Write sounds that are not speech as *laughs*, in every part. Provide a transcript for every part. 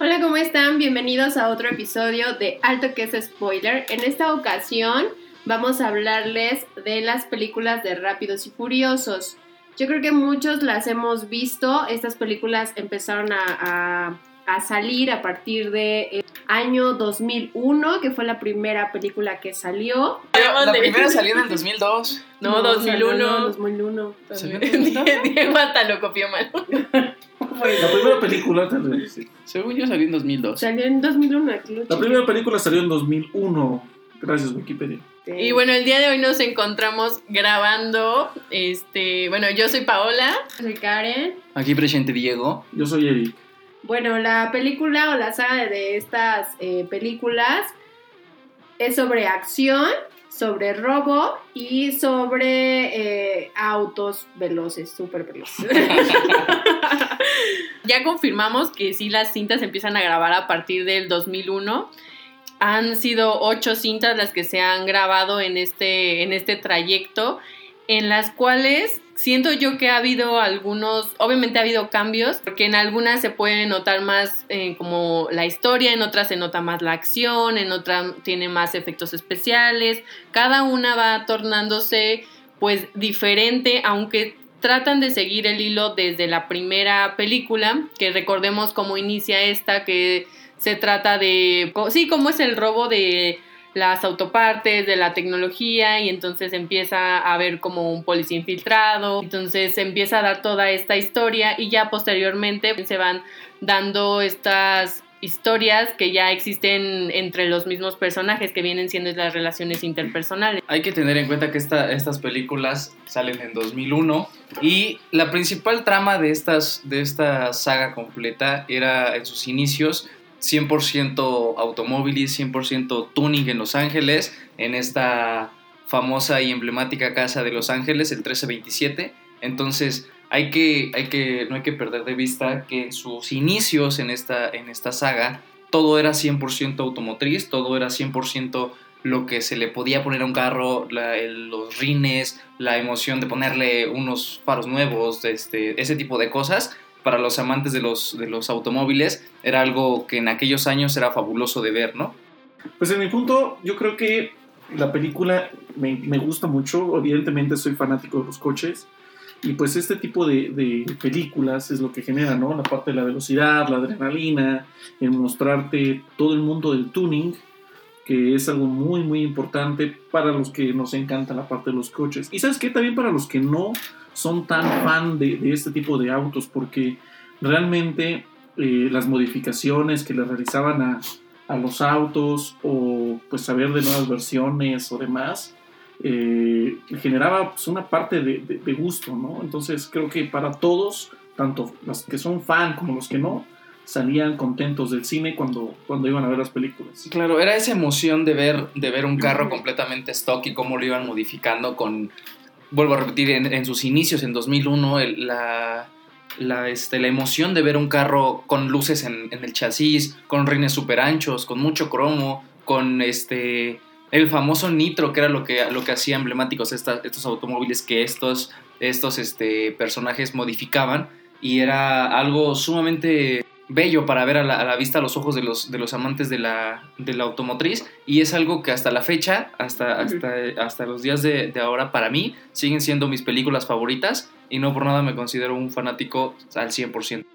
Hola, ¿cómo están? Bienvenidos a otro episodio de Alto que es Spoiler. En esta ocasión vamos a hablarles de las películas de Rápidos y Furiosos. Yo creo que muchos las hemos visto. Estas películas empezaron a, salir a partir de eh, año 2001, que fue la primera película que salió. La primera salió en el 2002. No, 2001. 2001. *laughs* Diego hasta lo copió mal. *laughs* La primera película, según yo, salió en 2002. Salió en 2001. La primera película salió en 2001. Gracias, Wikipedia. Y bueno, el día de hoy nos encontramos grabando. Este, bueno, yo soy Paola. Soy Karen. Aquí presente Diego. Yo soy Eric. Bueno, la película o la saga de estas eh, películas es sobre acción, sobre robo y sobre eh, autos veloces, súper veloces. *laughs* ya confirmamos que sí las cintas empiezan a grabar a partir del 2001. Han sido ocho cintas las que se han grabado en este, en este trayecto, en las cuales siento yo que ha habido algunos, obviamente ha habido cambios, porque en algunas se puede notar más eh, como la historia, en otras se nota más la acción, en otras tiene más efectos especiales, cada una va tornándose pues diferente, aunque tratan de seguir el hilo desde la primera película, que recordemos cómo inicia esta, que se trata de, sí, cómo es el robo de las autopartes, de la tecnología y entonces empieza a ver como un policía infiltrado, entonces se empieza a dar toda esta historia y ya posteriormente se van dando estas historias que ya existen entre los mismos personajes que vienen siendo las relaciones interpersonales. Hay que tener en cuenta que esta, estas películas salen en 2001 y la principal trama de, estas, de esta saga completa era en sus inicios 100% automóviles, 100% tuning en Los Ángeles, en esta famosa y emblemática casa de Los Ángeles, el 1327. Entonces, hay que, hay que, no hay que perder de vista que en sus inicios en esta, en esta saga, todo era 100% automotriz, todo era 100% lo que se le podía poner a un carro, los rines, la emoción de ponerle unos faros nuevos, este, ese tipo de cosas para los amantes de los, de los automóviles era algo que en aquellos años era fabuloso de ver, ¿no? Pues en mi punto, yo creo que la película me, me gusta mucho, evidentemente soy fanático de los coches, y pues este tipo de, de, películas es lo que genera, ¿no? La parte de la velocidad, la adrenalina, en mostrarte todo el mundo del tuning, que es algo muy, muy importante para los que nos encanta la parte de los coches. Y sabes qué, también para los que no son tan fan de, este tipo de autos porque realmente eh, las modificaciones que le realizaban a, los autos o pues saber de nuevas versiones o demás eh, generaba pues, una parte de, gusto, ¿no? Entonces creo que para todos, tanto los que son fan como los que no, salían contentos del cine cuando, cuando iban a ver las películas. Claro, era esa emoción de ver, de ver un carro completamente stock y cómo lo iban modificando con vuelvo a repetir, en, sus inicios, en 2001, la, la, este, la emoción de ver un carro con luces en, el chasis, con rines super anchos, con mucho cromo, con este el famoso nitro, que era lo que, lo que hacía emblemáticos estos automóviles que estos, estos este, personajes modificaban, y era algo sumamente bello para ver a la, vista a los ojos de los, de los amantes de la, de la, automotriz y es algo que hasta la fecha, hasta, hasta, hasta los días de, ahora, para mí siguen siendo mis películas favoritas y no por nada me considero un fanático al 100%.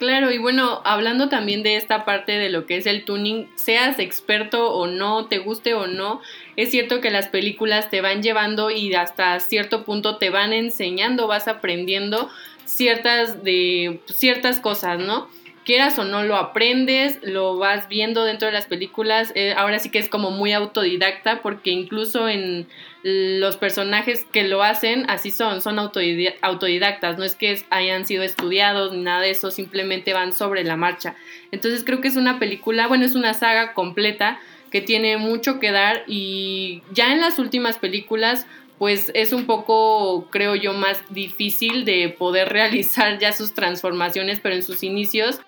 Claro, y bueno, hablando también de esta parte de lo que es el tuning, seas experto o no, te guste o no, es cierto que las películas te van llevando y hasta cierto punto te van enseñando, vas aprendiendo ciertas de ciertas cosas, ¿no? Quieras o no lo aprendes, lo vas viendo dentro de las películas, eh, ahora sí que es como muy autodidacta porque incluso en los personajes que lo hacen así son, son autodidactas, no es que hayan sido estudiados ni nada de eso, simplemente van sobre la marcha. Entonces creo que es una película, bueno, es una saga completa que tiene mucho que dar y ya en las últimas películas pues es un poco, creo yo, más difícil de poder *laughs* realizar ya sus transformaciones, pero en sus inicios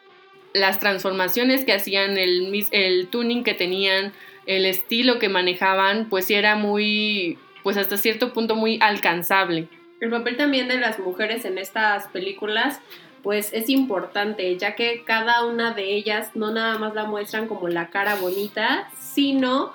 las transformaciones que hacían, el, el tuning que tenían, el estilo que manejaban, pues era muy, pues hasta cierto punto muy alcanzable. El papel también de las mujeres en estas películas, pues es importante, ya que cada una de ellas no nada más la muestran como la cara bonita, sino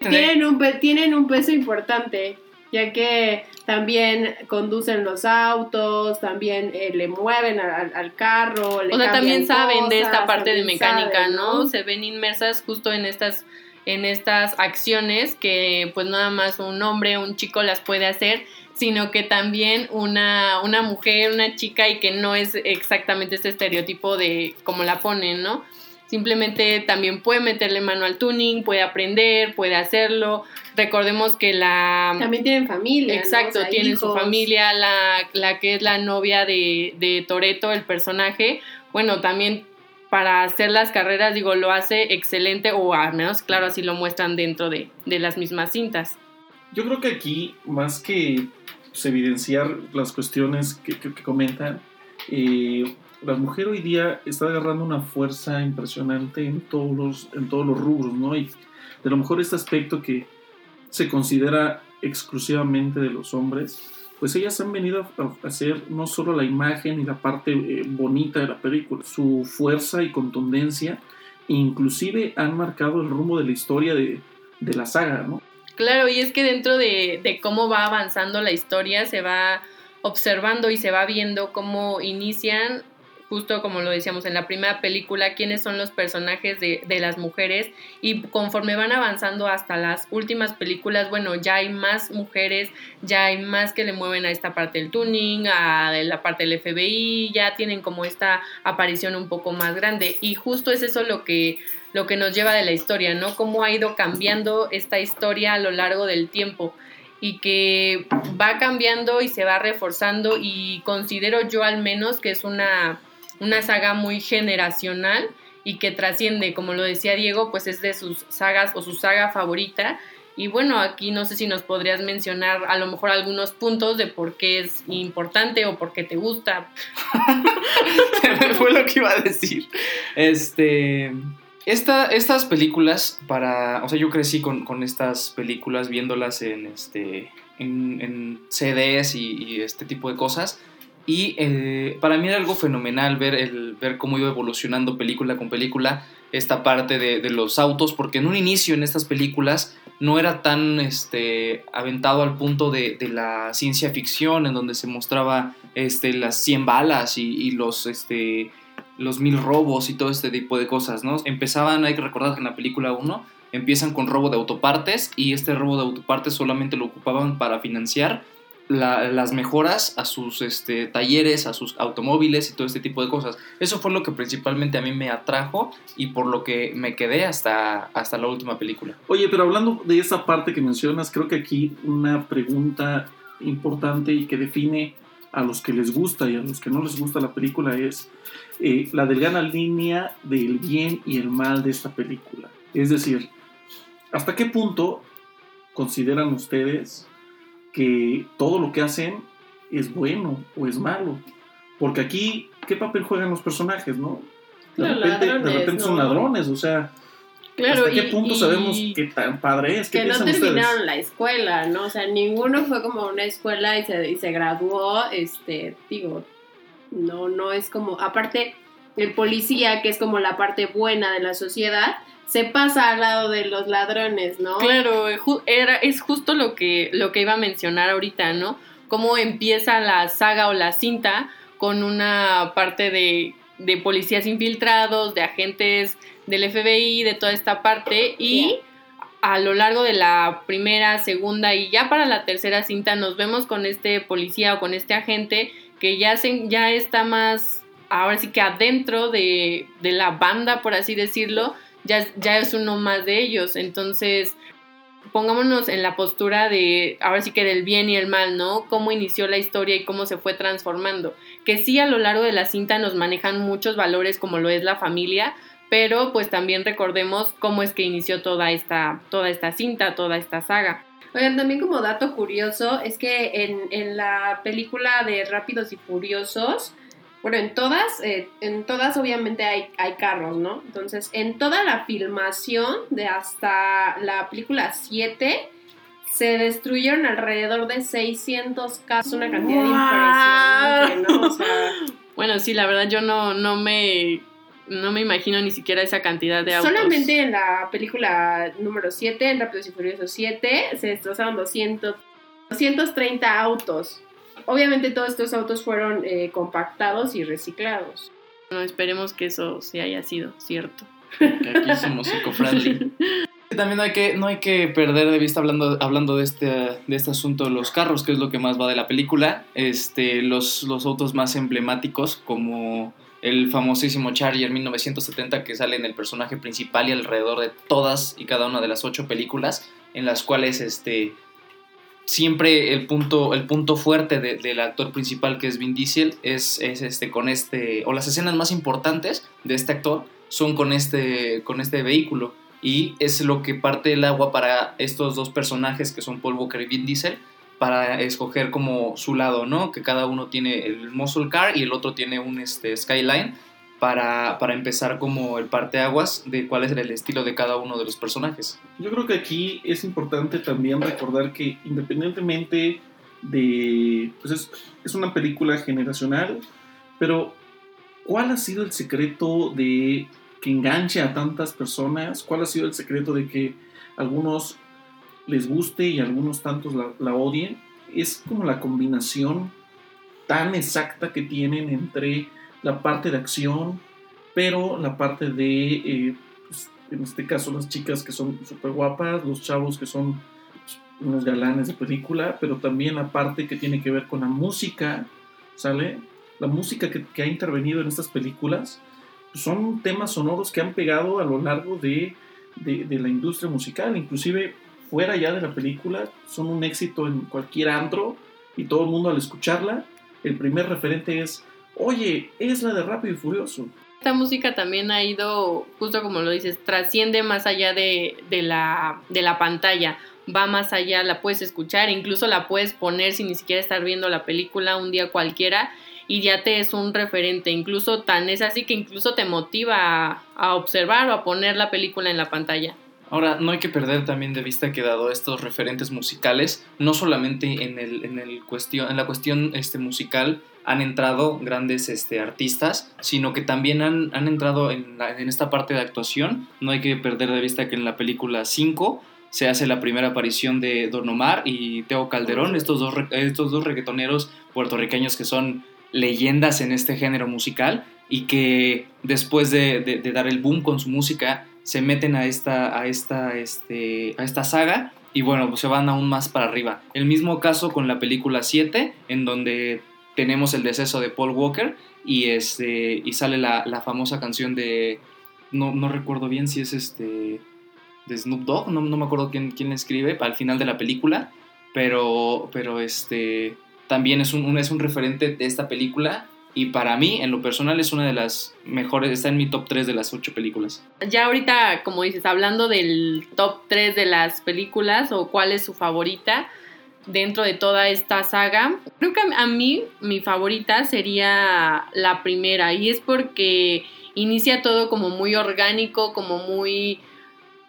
tienen un, tienen un peso importante, ya que también conducen los autos, también eh, le mueven al, al- carro, le O sea, también saben de esta parte de mecánica, saben, ¿no? Se ven inmersas justo en estas en estas acciones que pues nada más un hombre, un chico las puede hacer, sino que también una, una mujer, una chica y que no es exactamente este estereotipo de como la ponen, ¿no? Simplemente también puede meterle mano al tuning, puede aprender, puede hacerlo. Recordemos que la... También tienen familia. ¿no? Exacto, O sea, tienen su familia, la, la que es la novia de, de Toreto, el personaje, bueno, también para hacer las carreras, digo, lo hace excelente, o al menos, claro, así lo muestran dentro de, de las mismas cintas. Yo creo que aquí, más que pues, evidenciar las cuestiones que, que- que comentan, eh, la mujer hoy día está agarrando una fuerza impresionante en todos los, en todos los rubros, ¿no? Y de lo mejor este aspecto que se considera exclusivamente de los hombres, pues ellas han venido a, hacer no solo la imagen y la parte eh, bonita de la película, su fuerza y contundencia, inclusive han marcado el rumbo de la historia de, de la saga, ¿no? Claro, y es que dentro de, de cómo va avanzando la historia se va observando y se va viendo cómo inician, justo como lo decíamos en la primera película, quiénes son los personajes de, de las mujeres y conforme van avanzando hasta las últimas películas, bueno, ya hay más mujeres, ya hay más que le mueven a esta parte del tuning, a la parte del FBI, ya tienen como esta aparición un poco más grande y justo es eso lo que lo que nos lleva de la historia, ¿no? Cómo ha ido cambiando esta historia a lo largo del tiempo y que va cambiando y se va reforzando y considero yo al menos que es una, una saga muy generacional y que trasciende, como lo decía Diego, pues es de sus sagas o su saga favorita. Y bueno, aquí no sé si nos podrías mencionar a lo mejor algunos puntos de por qué es importante o por qué te gusta. *laughs* Fue lo que iba a decir. Este. Esta, estas películas, para. O sea, yo crecí con, con estas películas viéndolas en este. en, CDs y este tipo de cosas. Y eh, para mí era algo fenomenal ver, el, ver cómo iba evolucionando película con película esta parte de, los autos, porque en un inicio en estas películas no era tan este, aventado al punto de, la ciencia ficción, en donde se mostraba este, las 100 balas y, y los, este, los mil robos y todo este tipo de cosas, ¿no? Empezaban, hay que recordar que en la película 1 empiezan con robo de autopartes y este robo de autopartes solamente lo ocupaban para financiar la- las mejoras a sus este, talleres, a sus automóviles y todo este tipo de cosas. Eso fue lo que principalmente a mí me atrajo y por lo que me quedé hasta, hasta la última película. Oye, pero hablando de esa parte que mencionas, creo que aquí una pregunta importante y que define a los que les gusta y a los que no les gusta la película es eh, la delgada línea del bien y el mal de esta película. Es decir, ¿hasta qué punto consideran ustedes que todo lo que hacen es bueno o es malo? Porque aquí, ¿qué papel juegan los personajes, no? De repente, de repente son ¿no? ladrones, o sea, Claro, ¿Hasta qué y- punto y- sabemos qué tan padre es? ¿Qué que no terminaron ustedes? la escuela, ¿no? O sea, ninguno fue como una escuela y se, y se graduó, este, digo, no, no es como, aparte, el policía, que es como la parte buena de la sociedad, se pasa al lado de los ladrones, ¿no? Claro, era, es justo lo que, lo que iba a mencionar ahorita, ¿no? Cómo empieza la saga o la cinta con una parte de, de policías infiltrados, de agentes del FBI, de toda esta parte, y a lo largo de la primera, segunda y ya para la tercera cinta nos vemos con este policía o con este agente que ya, se, ya está más, ahora sí que adentro de, de la banda, por así decirlo, ya, ya es uno más de ellos. Entonces, pongámonos en la postura de, ahora sí que del bien y el mal, ¿no? Cómo inició la historia y cómo se fue transformando. Que sí, a lo largo de la cinta nos manejan muchos valores como lo es la familia, pero pues también recordemos cómo es que inició toda esta, toda esta cinta, toda esta saga. Oigan, también como dato curioso, es que en, en la película de Rápidos y Furiosos, bueno, en todas, eh, en todas obviamente hay, hay carros, ¿no? Entonces, en toda la filmación de hasta la película 7, se destruyeron alrededor de 600 carros, una cantidad impresionante, ¿no? O sea, *laughs* Bueno, sí, la verdad yo no, no me no me imagino ni siquiera esa cantidad de autos. Solamente en la película número 7, en Rápidos y Furiosos 7, se destrozaron 200, 230 autos. Obviamente todos estos autos fueron eh, compactados y reciclados. No, esperemos que eso sí haya sido cierto. Que aquí somos eco-friendly. *laughs* También no hay que, no hay que perder de vista hablando, hablando de, este, de este asunto de los carros, que es lo que más va de la película. Este, los, los autos más emblemáticos, como el famosísimo Charger 1970 que sale en el personaje principal y alrededor de todas y cada una de las ocho películas, en las cuales este, siempre el punto, el punto fuerte del actor principal que es Vin Diesel es, es, este, con este, o las escenas más importantes de este actor son con este, con este vehículo y es lo que parte el agua para estos dos personajes que son Paul Walker y Vin Diesel para escoger como su lado, ¿no? Que cada uno tiene el muscle car y el otro tiene un este, skyline para, para empezar como el parteaguas de cuál es el estilo de cada uno de los personajes. Yo creo que aquí es importante también recordar que independientemente de... Pues es, es una película generacional, pero ¿cuál ha sido el secreto de que enganche a tantas personas? ¿Cuál ha sido el secreto de que algunos les guste y algunos tantos la, odien? Es como la combinación tan exacta que tienen entre la parte de acción, pero la parte de, eh, pues, en este caso, las chicas que son súper guapas, los chavos que son pues, unos galanes de película, pero también la parte que tiene que ver con la música, ¿sale? La música que, que ha intervenido en estas películas son temas sonoros que han pegado a lo largo de, de, la industria musical, inclusive fuera ya de la película, son un éxito en cualquier antro y todo el mundo al escucharla, el primer referente es, oye, es la de Rápido y Furioso. Esta música también ha ido, justo como lo dices, trasciende más allá de, de, la, de la pantalla, va más allá, la puedes escuchar, incluso la puedes poner sin ni siquiera estar viendo la película un día cualquiera y ya te es un referente, incluso tan es así que incluso te motiva a, observar o a poner la película en la pantalla. Ahora, no hay que perder también de vista que dado estos referentes musicales, no solamente en, el, en, cuestión, en la cuestión este, musical han entrado grandes este, artistas, sino que también han, han entrado en, en, esta parte de actuación. No hay que perder de vista que en la película 5 se hace la primera aparición de Don Omar y Teo Calderón, estos dos, estos dos reggaetoneros puertorriqueños que son leyendas en este género musical y que después de, dar el boom con su música se meten a esta, a esta, este, a esta saga y bueno, pues se van aún más para arriba. El mismo caso con la película 7, en donde tenemos el deceso de Paul Walker y, este, y sale la, famosa canción de, no, no, recuerdo bien si es este, de Snoop Dogg, no, no me acuerdo quién, quién escribe al final de la película, pero, pero este también es un, es un referente de esta película y para mí, en lo personal, es una de las mejores, está en mi top 3 de las 8 películas. Ya ahorita, como dices, hablando del top 3 de las películas o cuál es su favorita dentro de toda esta saga, creo que a mí mi favorita sería la primera y es porque inicia todo como muy orgánico, como muy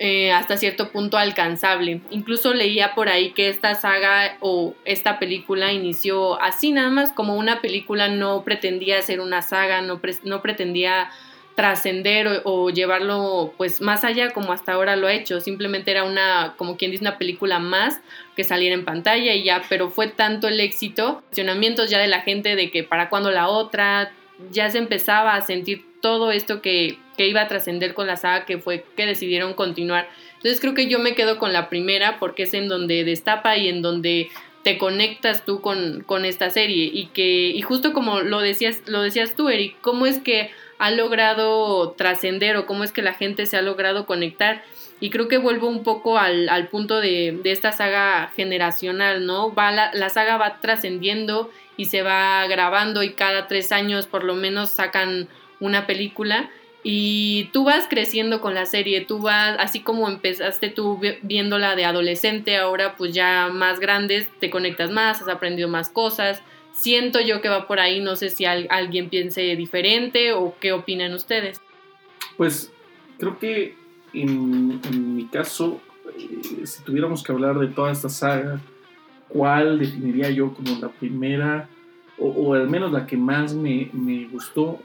eh, hasta cierto punto alcanzable. Incluso leía por ahí que esta saga o esta película inició así nada más como una película, no pretendía ser una saga, no, no pretendía trascender o, llevarlo pues más allá como hasta ahora lo ha hecho, simplemente era una, como quien dice, una película más que saliera en pantalla y ya, pero fue tanto el éxito, cuestionamientos ya de la gente de que para cuándo la otra, ya se empezaba a sentir todo esto que, iba a trascender con la saga que fue que decidieron continuar. Entonces creo que yo me quedo con la primera porque es en donde destapa y en donde te conectas tú con, con esta serie. Y que y justo como lo decías lo decías tú Eric cómo es que ha logrado trascender o cómo es que la gente se ha logrado conectar y creo que vuelvo un poco al, al punto de, de, esta saga generacional no va la saga va trascendiendo y se va grabando y cada tres años por lo menos sacan una película y tú vas creciendo con la serie, tú vas, así como empezaste tú viéndola de adolescente, ahora pues ya más grandes, te conectas más, has aprendido más cosas. Siento yo que va por ahí, no sé si alguien piense diferente o qué opinan ustedes. Pues creo que en, en mi caso, eh, si tuviéramos que hablar de toda esta saga, ¿cuál definiría yo como la primera o, o al menos la que más me, me gustó,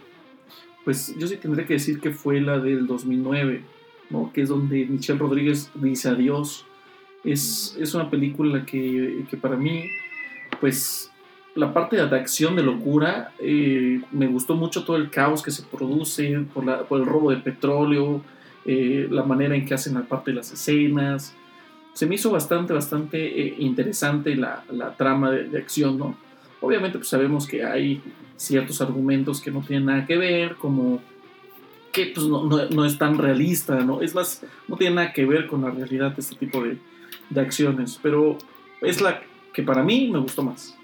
pues yo sí tendré que decir que fue la del 2009, ¿no? que es donde Michelle Rodríguez dice adiós. Es, es una película que, que para mí, pues la parte de acción de locura, eh, me gustó mucho todo el caos que se produce por, la- por el robo de petróleo, eh, la manera en que hacen la parte de las escenas. Se me hizo bastante, bastante eh, interesante la, la trama de, de acción, ¿no? Obviamente pues sabemos que hay ciertos argumentos que no tienen nada que ver, como que pues no, no- no es tan realista, ¿no? Es más, no tiene nada que ver con la realidad de este tipo de, de acciones, pero es la que para mí me gustó más.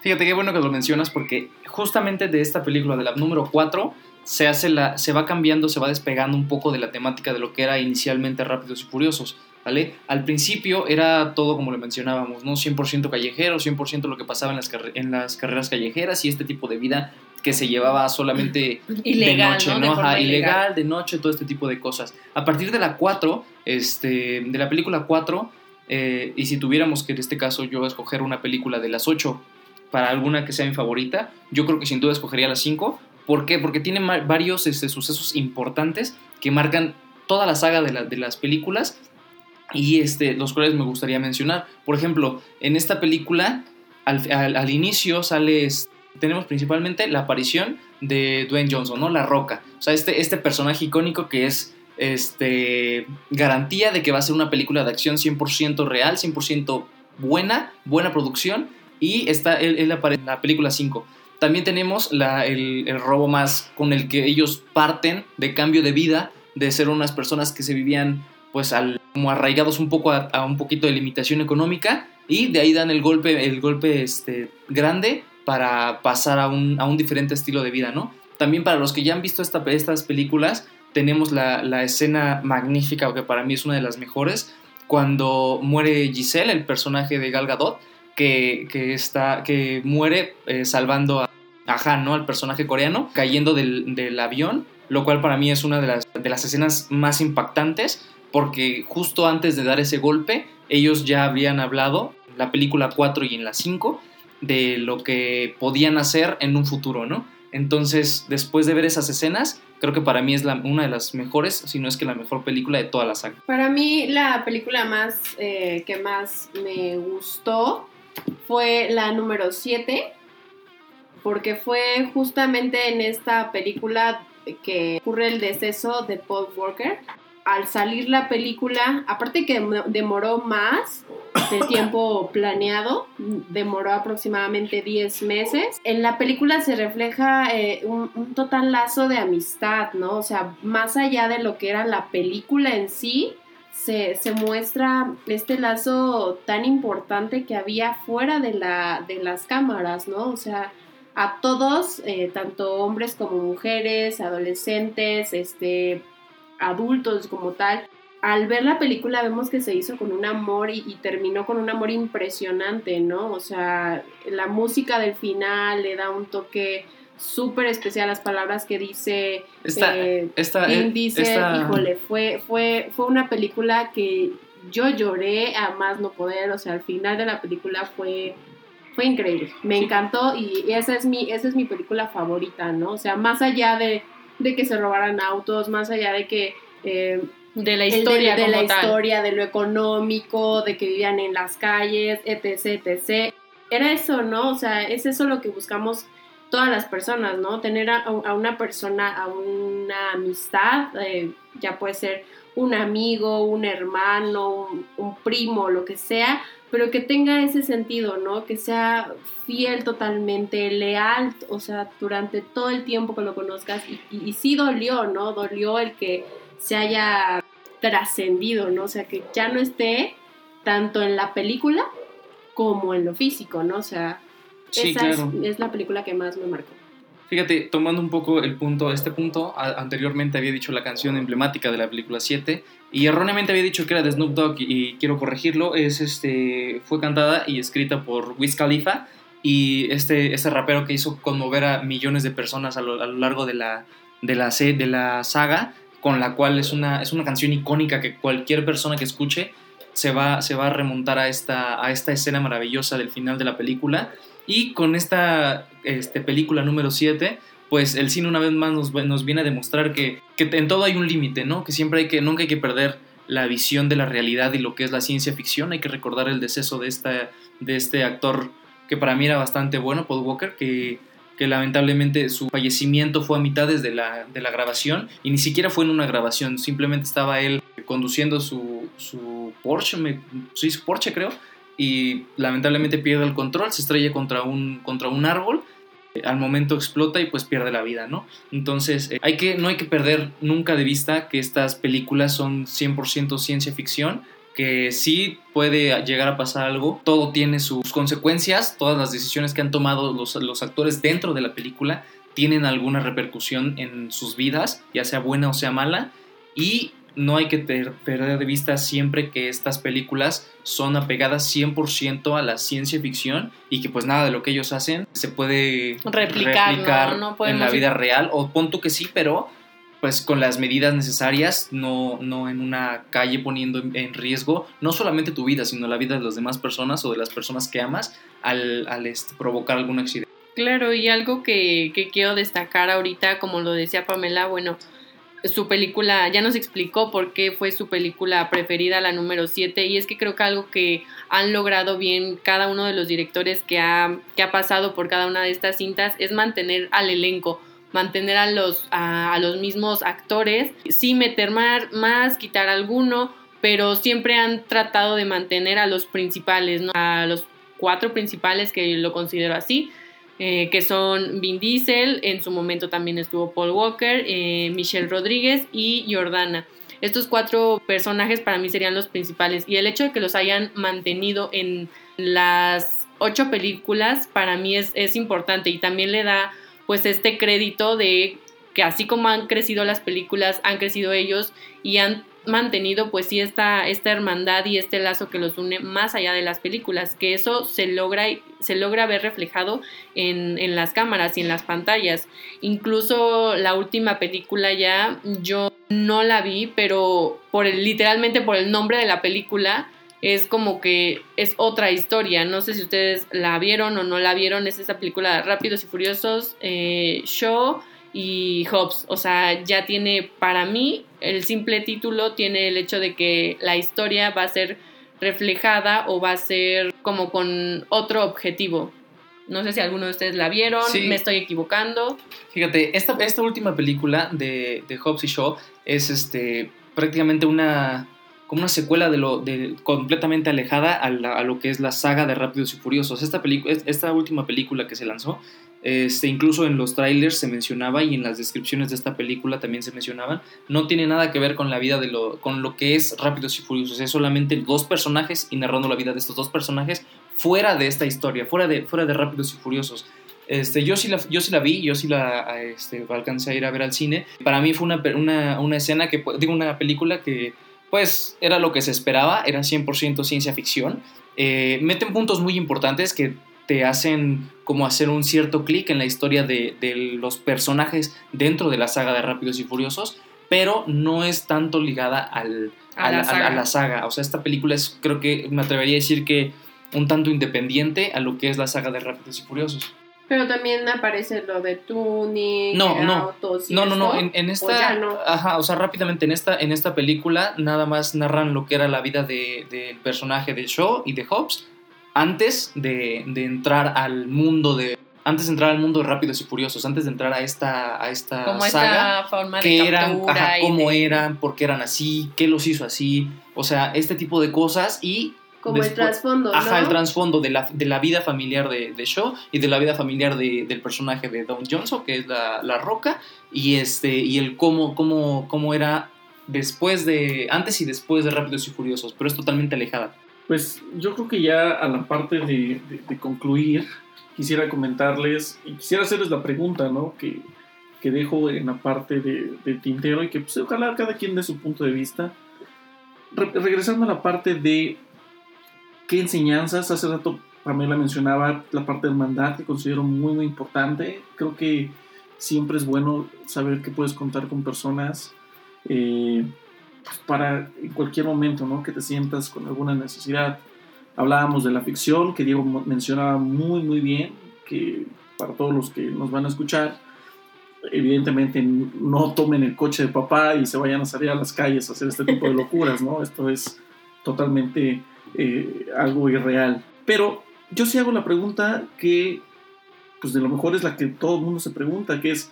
Fíjate qué bueno que lo mencionas porque justamente de esta película, de la número 4, se, hace la, se va cambiando, se va despegando un poco de la temática de lo que era inicialmente Rápidos y Furiosos. ¿Vale? Al principio era todo como lo mencionábamos, ¿no? 100% callejero, 100% lo que pasaba en las, en las carreras callejeras y este tipo de vida que se llevaba solamente *clears throat* Ilegal, de noche, ¿no? ¿no? De Ajá, forma ilegal, de noche, todo este tipo de cosas. A partir de la 4, este, de la película 4, eh, y si tuviéramos que en este caso yo escoger una película de las 8 para alguna que sea mi favorita, yo creo que sin duda escogería la 5. ¿Por qué? Porque tiene varios este, sucesos importantes que marcan toda la saga de, la- de las películas y este, los cuales me gustaría mencionar. Por ejemplo, en esta película, al, al- inicio sale, tenemos principalmente la aparición de Dwayne Johnson, ¿no? La Roca. O sea, este, este personaje icónico que es este, garantía de que va a ser una película de acción 100% real, 100% buena, buena producción. Y está, él aparece en la película 5. También tenemos la- el, el robo más con el que ellos parten de cambio de vida, de ser unas personas que se vivían pues como arraigados un poco a, a un poquito de limitación económica y de ahí dan el golpe, el golpe este, grande para pasar a un, a un diferente estilo de vida, ¿no? También para los que ya han visto esta, estas películas, tenemos la, la escena magnífica, que para mí es una de las mejores, cuando muere Giselle, el personaje de Gal Gadot, que, que, está, que muere eh, salvando a, a Han, ¿no? Al personaje coreano, cayendo del, del avión, lo cual para mí es una de las, de las escenas más impactantes, porque justo antes de dar ese golpe, ellos ya habían hablado, en la película 4 y en la 5, de lo que podían hacer en un futuro, ¿no? Entonces, después de ver esas escenas, creo que para mí es una de las mejores, si no es que la mejor película de toda la saga. Para mí la película más eh, que más me gustó fue la número 7, porque fue justamente en esta película que ocurre el deceso de Paul Walker. Al salir la película, aparte que dem- demoró más del *coughs* tiempo planeado, demoró aproximadamente 10 meses, en la película se refleja eh, un, un total lazo de amistad, ¿no? O sea, más allá de lo que era la película en sí, se, se muestra este lazo tan importante que había fuera de, la, de las cámaras, ¿no? O sea, a todos, eh, tanto hombres como mujeres, adolescentes, este, adultos como tal, al ver la película vemos que se hizo con un amor y, y terminó con un amor impresionante, ¿no? O sea, la música del final le da un toque súper especial, las palabras que dice Esta, eh, esta, Vin eh, Diesel, esta- híjole, fue, fue, fue una película que yo lloré a más no poder, o sea, al final de la película fue, fue increíble, me encantó y esa es mi, esa es mi película favorita, ¿no? O sea, más allá de, de que se robaran autos, más allá de que eh, De la de- historia de, como la tal. historia, de lo económico, de que vivían en las calles, etc, etc. Era eso, ¿no? O sea, es eso lo que buscamos todas las personas, ¿no? Tener a, a una persona, a una amistad, eh, ya puede ser un amigo, un hermano, un, un primo, lo que sea, pero que tenga ese sentido, ¿no? Que sea fiel totalmente, leal, o sea, durante todo el tiempo que lo conozcas. Y, y, y sí dolió, ¿no? Dolió el que se haya trascendido, ¿no? O sea, que ya no esté tanto en la película como en lo físico, ¿no? O sea, Sí, esa claro. es, es la película que más me marcó. Fíjate, tomando un poco el punto, este punto, anteriormente había dicho la canción emblemática de la película 7 y erróneamente había dicho que era de Snoop Dogg y, quiero corregirlo, es este, fue cantada y escrita por Wiz Khalifa y este, este rapero que hizo conmover a millones de personas a lo, a lo largo de la, de, la, de la saga, con la cual es una, es una canción icónica que cualquier persona que escuche se va, se va a remontar a esta, a esta escena maravillosa del final de la película Y con esta este, película número 7, pues el cine una vez más nos, nos viene a demostrar que, que en todo hay un límite, ¿no? Que siempre hay que, nunca hay que perder la visión de la realidad y lo que es la ciencia ficción. Hay que recordar el deceso de, esta, de este actor que para mí era bastante bueno, Paul Walker, que, que lamentablemente su fallecimiento fue a mitad de la, de la grabación y ni siquiera fue en una grabación, simplemente estaba él conduciendo su, su Porsche, sí, su Porsche creo, y lamentablemente pierde el control, se estrella contra un, contra un árbol al momento explota y pues pierde la vida, ¿no? Entonces, eh, hay que, no hay que perder nunca de vista que estas películas son 100% ciencia ficción, que sí puede llegar a pasar algo, todo tiene sus consecuencias, todas las decisiones que han tomado los, los actores dentro de la película tienen alguna repercusión en sus vidas, ya sea buena o sea mala, y no hay que perder de vista siempre que estas películas son apegadas 100% a la ciencia ficción y que pues nada de lo que ellos hacen se puede replicar, en la vida real o punto que sí, pero pues con las medidas necesarias, no, no en una calle poniendo en riesgo no solamente tu vida, sino la vida de las demás personas o de las personas que amas al, al este, provocar algún accidente. Claro, y algo que, que quiero destacar ahorita, como lo decía Pamela, bueno, su película, ya nos explicó por qué fue su película preferida, la número 7, y es que creo que algo que han logrado bien cada uno de los directores que ha, que ha pasado por cada una de estas cintas es mantener al elenco, mantener a los, a, los mismos actores, sí meter más, más, quitar alguno, pero siempre han tratado de mantener a los principales, ¿no? a los cuatro principales que lo considero así, eh, que son Vin Diesel, en su momento también estuvo Paul Walker, eh, Michelle Rodríguez y Jordana. Estos cuatro personajes para mí serían los principales y el hecho de que los hayan mantenido en las ocho películas para mí es, es importante y también le da pues este crédito de que así como han crecido las películas, han crecido ellos y han mantenido pues sí esta, esta hermandad y este lazo que los une más allá de las películas, que eso se logra, se logra ver reflejado en, en las cámaras y en las pantallas. Incluso la última película ya yo no la vi, pero por el, literalmente por el nombre de la película es como que es otra historia. No sé si ustedes la vieron o no la vieron, es esa película Rápidos y Furiosos, eh, Show y Hobbs. O sea, ya tiene para mí el simple título, tiene el hecho de que la historia va a ser reflejada o va a ser como con otro objetivo. No sé si alguno de ustedes la vieron, me estoy equivocando. Fíjate, esta, esta última película de, de Hobbs y Shaw es este, prácticamente una, como una secuela de lo de, completamente alejada a, a, lo que es la saga de Rápidos y Furiosos. Esta, esta última película que se lanzó este, incluso en los trailers se mencionaba y en las descripciones de esta película también se mencionaban, no tiene nada que ver con la vida de lo, con lo que es Rápidos y Furiosos, es solamente dos personajes y narrando la vida de estos dos personajes fuera de esta historia, fuera de, fuera de Rápidos y Furiosos. Este, yo, sí la, yo sí la vi, yo sí la este, alcancé a ir a ver al cine. Para mí fue una, una, una escena que, digo, una película que pues era lo que se esperaba, era 100% ciencia ficción. Eh, meten puntos muy importantes que te hacen como hacer un cierto clic en la historia de, los personajes dentro de la saga de Rápidos y Furiosos, pero no es tanto ligada al, a, la saga. O sea, esta película es, creo que me atrevería a decir que un tanto independiente a lo que es la saga de Rápidos y Furiosos. Pero también aparece lo de tuning, no, no, no, no, no, en, esta, ajá, o sea, rápidamente en esta, en esta película nada más narran lo que era la vida del de, personaje de Shaw y de Hobbs antes de, entrar al mundo de antes de entrar al mundo de Rápidos y Furiosos, antes de entrar a esta, a esta como saga, esta forma de eran, cómo eran, por qué eran así, qué los hizo así, o sea, este tipo de cosas y como el trasfondo, Ajá, el trasfondo de la, de la vida familiar de, de Shaw y de la vida familiar de, del personaje de Don Johnson, que es la, la, Roca, y este y el cómo, cómo, cómo era después de, antes y después de Rápidos y Furiosos, pero es totalmente alejada. Pues yo creo que ya a la parte de, concluir, quisiera comentarles y quisiera hacerles la pregunta, ¿no? Que, que dejo en la parte de, tintero y que pues, ojalá cada quien dé su punto de vista. regresando a la parte de qué enseñanzas, hace rato Pamela mencionaba la parte del mandato que considero muy, muy importante. Creo que siempre es bueno saber que puedes contar con personas. Eh, para en cualquier momento, ¿no? Que te sientas con alguna necesidad. Hablábamos de la ficción, que Diego mencionaba muy, muy bien, que para todos los que nos van a escuchar, evidentemente no tomen el coche de papá y se vayan a salir a las calles a hacer este tipo de locuras, ¿no? Esto es totalmente eh, algo irreal. Pero yo sí hago la pregunta que, pues de lo mejor es la que todo el mundo se pregunta, que es,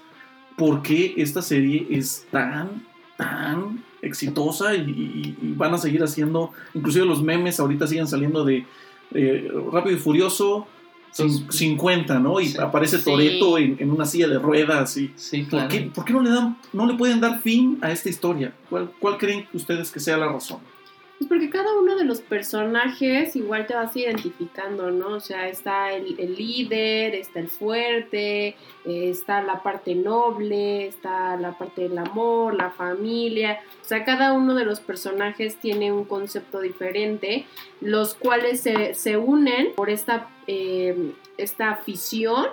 ¿por qué esta serie es tan, tan exitosa y, van a seguir haciendo, inclusive los memes ahorita siguen saliendo de eh, Rápido y Furioso, 50, ¿no? Y aparece Toreto en, una silla de ruedas. Y, ¿por, qué, no le dan, no le pueden dar fin a esta historia? ¿Cuál, ¿Cuál creen ustedes que sea la razón? Pues porque cada uno de los personajes igual te vas identificando, ¿no? O sea, está el, líder, está el fuerte, eh, está la parte noble, está la parte del amor, la familia. O sea, cada uno de los personajes tiene un concepto diferente, los cuales se, unen por esta, eh, esta afición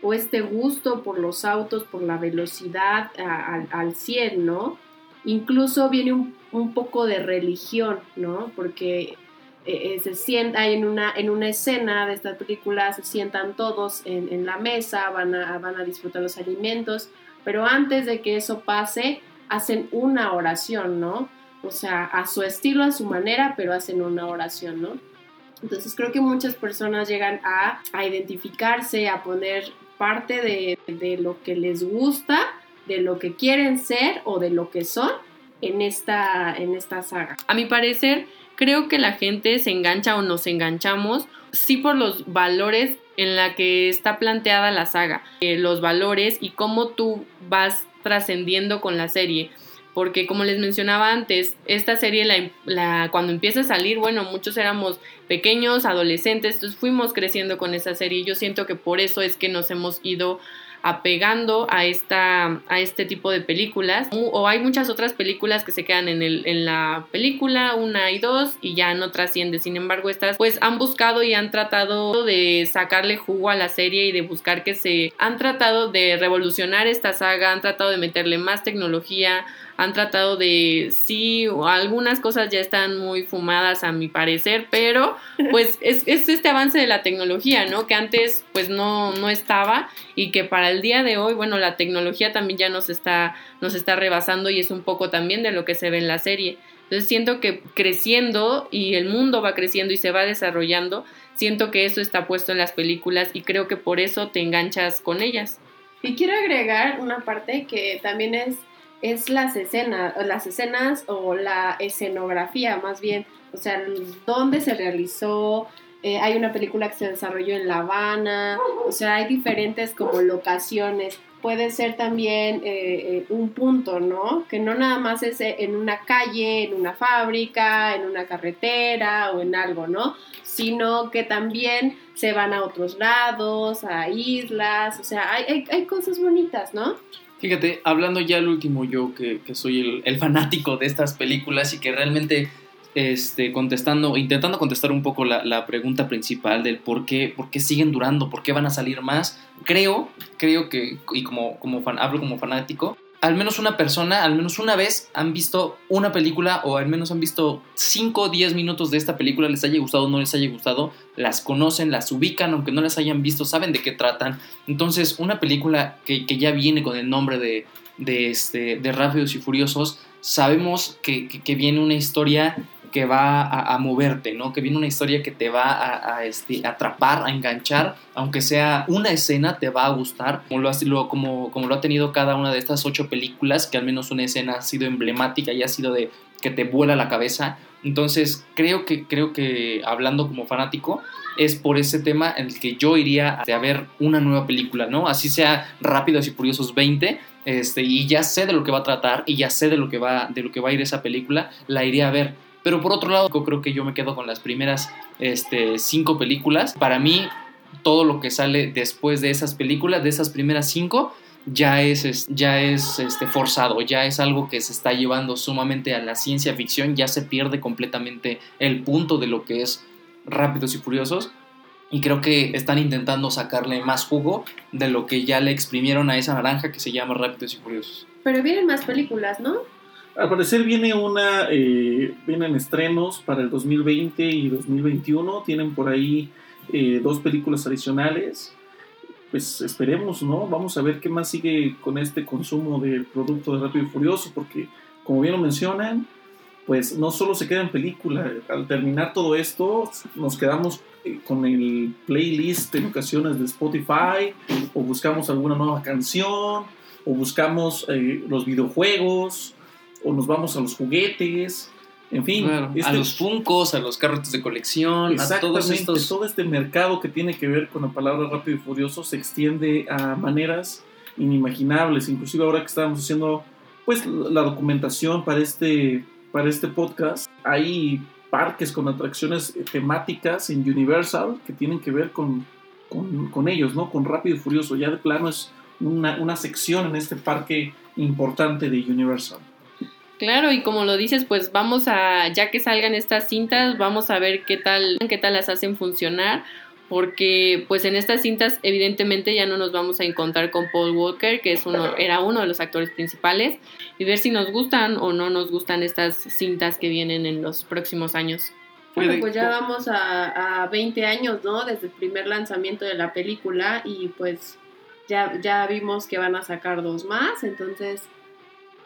o este gusto por los autos, por la velocidad al, al 100, ¿no? Incluso viene un un poco de religión, ¿no? Porque eh, eh, se sienta en una, en una escena de esta película, se sientan todos en, la mesa, van a, van a disfrutar los alimentos, pero antes de que eso pase, hacen una oración, ¿no? O sea, a su estilo, a su manera, pero hacen una oración, ¿no? Entonces creo que muchas personas llegan a, identificarse, a poner parte de, de lo que les gusta, de lo que quieren ser o de lo que son en esta, en esta saga. A mi parecer, creo que la gente se engancha o nos enganchamos, sí por los valores en la que está planteada la saga, eh, los valores y cómo tú vas trascendiendo con la serie. Porque como les mencionaba antes, esta serie la, la, cuando empieza a salir, bueno, muchos éramos pequeños, adolescentes, entonces fuimos creciendo con esa serie yo siento que por eso es que nos hemos ido apegando a, esta, a este tipo de películas. O hay muchas otras películas que se quedan en, el, en la película, una y dos, y ya no trasciende. Sin embargo, estas pues han buscado y han tratado de sacarle jugo a la serie y de buscar que se... Han tratado de revolucionar esta saga, han tratado de meterle más tecnología, han tratado de, sí, algunas cosas ya están muy fumadas a mi parecer, pero pues *laughs* es, este avance de la tecnología, ¿no? Que antes pues no, no estaba y que para el día de hoy, bueno, la tecnología también ya nos está, nos está rebasando y es un poco también de lo que se ve en la serie. Entonces siento que creciendo y el mundo va creciendo y se va desarrollando, siento que eso está puesto en las películas y creo que por eso te enganchas con ellas. Y quiero agregar una parte que también es es las escenas, las escenas o la escenografía más bien, o sea, dónde se realizó, eh, hay una película que se desarrolló en La Habana, o sea, hay diferentes como locaciones. Puede ser también eh, eh, un punto, ¿no? Que no nada más es en una calle, en una fábrica, en una carretera o en algo, ¿no? Sino que también se van a otros lados, a islas, o sea, hay, hay, hay cosas bonitas, ¿no? Fíjate, hablando ya el último yo, que, soy el, fanático de estas películas y que realmente este, contestando, intentando contestar un poco la, pregunta principal del por qué, por qué siguen durando, por qué van a salir más, creo, creo que, y como, como fan, hablo como fanático, al menos una persona, al menos una vez han visto una película o al menos han visto 5 o 10 minutos de esta película, les haya gustado o no les haya gustado, las conocen, las ubican, aunque no las hayan visto, saben de qué tratan. Entonces, una película que, ya viene con el nombre de, de, este, de Rápidos y Furiosos, sabemos que, que viene una historia que va a, moverte, ¿no? Que viene una historia que te va a, este, atrapar, a enganchar, aunque sea una escena, te va a gustar, como lo, ha, como, como lo ha tenido cada una de estas ocho películas, que al menos una escena ha sido emblemática y ha sido de que te vuela la cabeza. Entonces, creo que, creo que hablando como fanático, es por ese tema en el que yo iría a ver una nueva película, ¿no? Así sea Rápidos y Furiosos 20, este, y ya sé de lo que va a tratar y ya sé de lo que va, de lo que va a ir esa película, la iría a ver pero por otro lado, creo que yo me quedo con las primeras este, cinco películas. Para mí, todo lo que sale después de esas películas, de esas primeras cinco, ya es, ya es este, forzado, ya es algo que se está llevando sumamente a la ciencia ficción, ya se pierde completamente el punto de lo que es Rápidos y Furiosos. Y creo que están intentando sacarle más jugo de lo que ya le exprimieron a esa naranja que se llama Rápidos y Furiosos. Pero vienen más películas, ¿no? Al parecer viene una, eh, vienen estrenos para el 2020 y 2021. Tienen por ahí eh, dos películas adicionales. Pues esperemos, ¿no? Vamos a ver qué más sigue con este consumo del producto de Rápido y Furioso, porque como bien lo mencionan, pues no solo se queda en película. Al terminar todo esto, nos quedamos eh, con el playlist en ocasiones de Spotify, o buscamos alguna nueva canción, o buscamos eh, los videojuegos, o nos vamos a los juguetes. En fin, Claro, a este- los funcos, a los carretes de colección, a todos estos. todo este mercado que tiene que ver con la palabra rápido y furioso se extiende a maneras inimaginables. Inclusive ahora que estábamos haciendo pues la documentación para este, para este podcast, hay parques con atracciones temáticas en Universal que tienen que ver con, con, con ellos, ¿no? Con Rápido y Furioso. Ya de plano es una, una sección en este parque importante de Universal. Claro, y como lo dices, pues vamos a, ya que salgan estas cintas, vamos a ver qué tal, qué tal las hacen funcionar, porque pues en estas cintas evidentemente ya no nos vamos a encontrar con Paul Walker, que es uno, era uno de los actores principales, y ver si nos gustan o no nos gustan estas cintas que vienen en los próximos años. Bueno, pues ya vamos a, a 20 años, ¿no? Desde el primer lanzamiento de la película y pues ya, ya vimos que van a sacar dos más, entonces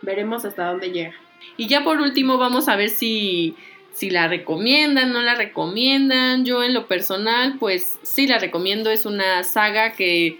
veremos hasta dónde llega. Y ya por último vamos a ver si, si la recomiendan, no la recomiendan. Yo en lo personal, pues sí la recomiendo. Es una saga que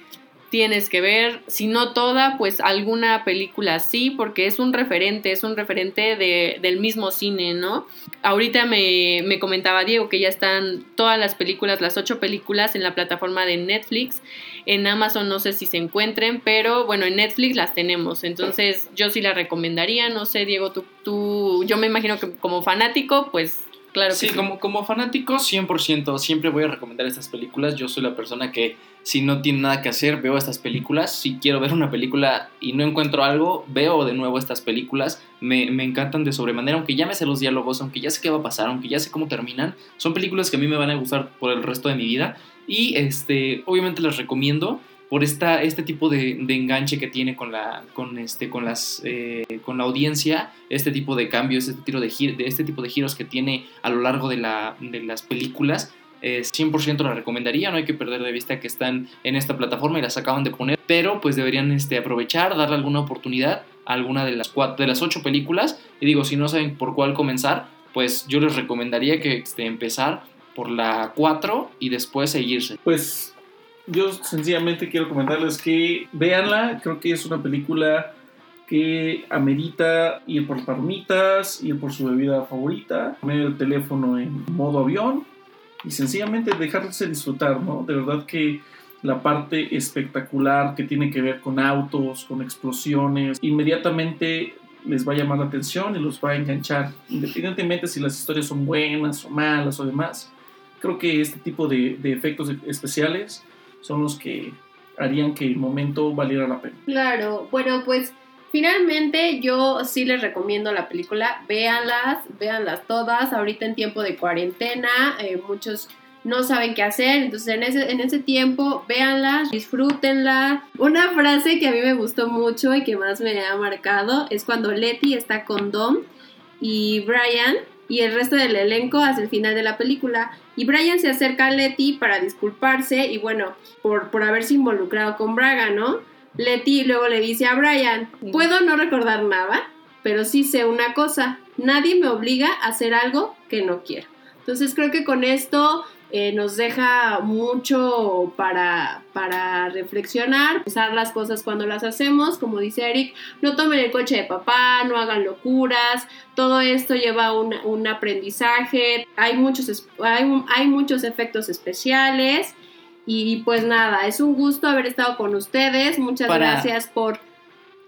tienes que ver, si no toda, pues alguna película sí, porque es un referente, es un referente de, del mismo cine, ¿no? Ahorita me, me comentaba Diego que ya están todas las películas, las ocho películas en la plataforma de Netflix. En Amazon no sé si se encuentren, pero bueno, en Netflix las tenemos. Entonces yo sí la recomendaría. No sé, Diego, tú, tú yo me imagino que como fanático, pues claro que Sí, sí. como, como fanático, 100%, siempre voy a recomendar estas películas. Yo soy la persona que, si no tiene nada que hacer, veo estas películas. Si quiero ver una película y no encuentro algo, veo de nuevo estas películas. Me, me encantan de sobremanera, aunque ya me sé los diálogos, aunque ya sé qué va a pasar, aunque ya sé cómo terminan. Son películas que a mí me van a gustar por el resto de mi vida. Y este, obviamente las recomiendo por esta, este tipo de, enganche que tiene con la, con este, con las, eh, con la audiencia, este tipo de cambios, este, tiro de, gir- de este tipo de giros que tiene a lo largo de, la, de las películas. eh, 100% la recomendaría, no hay que perder de vista que están en esta plataforma y las acaban de poner, pero pues deberían este, aprovechar, darle alguna oportunidad a alguna de las, cuatro, de las ocho películas. Y digo, si no saben por cuál comenzar, pues yo les recomendaría que este, empezar por la 4 y después seguirse. Pues yo sencillamente quiero comentarles que véanla, creo que es una película que amerita ir por palomitas, ir por su bebida favorita, poner el teléfono en modo avión y sencillamente dejarse disfrutar, ¿no? De verdad que la parte espectacular que tiene que ver con autos, con explosiones, inmediatamente les va a llamar la atención y los va a enganchar, independientemente si las historias son buenas o malas o demás. Creo que este tipo de, de efectos especiales son los que harían que el momento valiera la pena. Claro, bueno, pues finalmente yo sí les recomiendo la película, véanlas, véanlas todas, ahorita en tiempo de cuarentena, eh, muchos no saben qué hacer, entonces en ese, en ese tiempo véanlas, disfrútenla. Una frase que a mí me gustó mucho y que más me ha marcado es cuando Letty está con Dom y Brian y el resto del elenco hacia el final de la película. Y Brian se acerca a Letty para disculparse y bueno, por, por haberse involucrado con Braga, ¿no? Letty luego le dice a Brian, puedo no recordar nada, pero sí sé una cosa, nadie me obliga a hacer algo que no quiero. Entonces creo que con esto eh, nos deja mucho para, para reflexionar, pensar las cosas cuando las hacemos, como dice Eric, no tomen el coche de papá, no hagan locuras, todo esto lleva un, un aprendizaje, hay muchos, hay, hay muchos efectos especiales. Y pues nada, es un gusto haber estado con ustedes, muchas Para- gracias por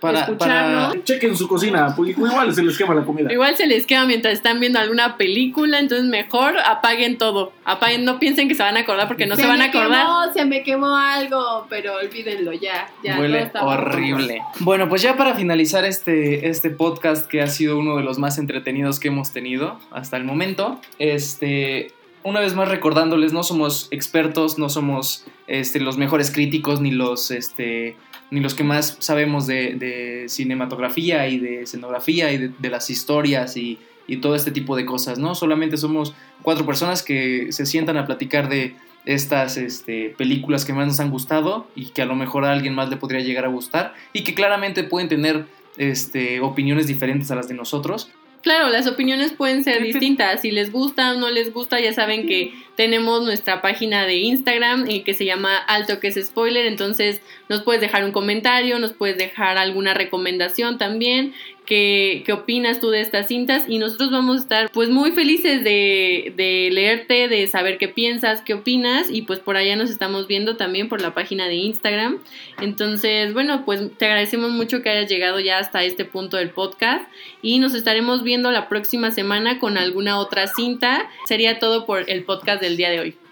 Para, escucharnos. para, Chequen su cocina, porque igual se les quema la comida. Igual se les queda mientras están viendo alguna película, entonces mejor apaguen todo. Apaguen, no piensen que se van a acordar porque no se, van a acordar. Quemó, se me quemó algo, pero olvídenlo ya. ya Huele horrible. Bueno, pues ya para finalizar este, este podcast que ha sido uno de los más entretenidos que hemos tenido hasta el momento, este, una vez más recordándoles, no somos expertos, no somos este, los mejores críticos ni los, este, ni los que más sabemos de, de cinematografía y de escenografía y de, las historias y, y, todo este tipo de cosas, ¿no? Solamente somos cuatro personas que se sientan a platicar de estas este, películas que más nos han gustado y que a lo mejor a alguien más le podría llegar a gustar y que claramente pueden tener este, opiniones diferentes a las de nosotros. Claro, las opiniones pueden ser distintas. Si les gusta o no les gusta, ya saben que tenemos nuestra página de Instagram eh, que se llama Alto que es Spoiler. Entonces nos puedes dejar un comentario, nos puedes dejar alguna recomendación también. ¿Qué, opinas tú de estas cintas? Y nosotros vamos a estar pues muy felices de, de leerte, de saber qué piensas, qué opinas. Y pues por allá nos estamos viendo también por la página de Instagram. Entonces, bueno, pues te agradecemos mucho que hayas llegado ya hasta este punto del podcast. Y nos estaremos viendo la próxima semana con alguna otra cinta. Sería todo por el podcast del día de hoy.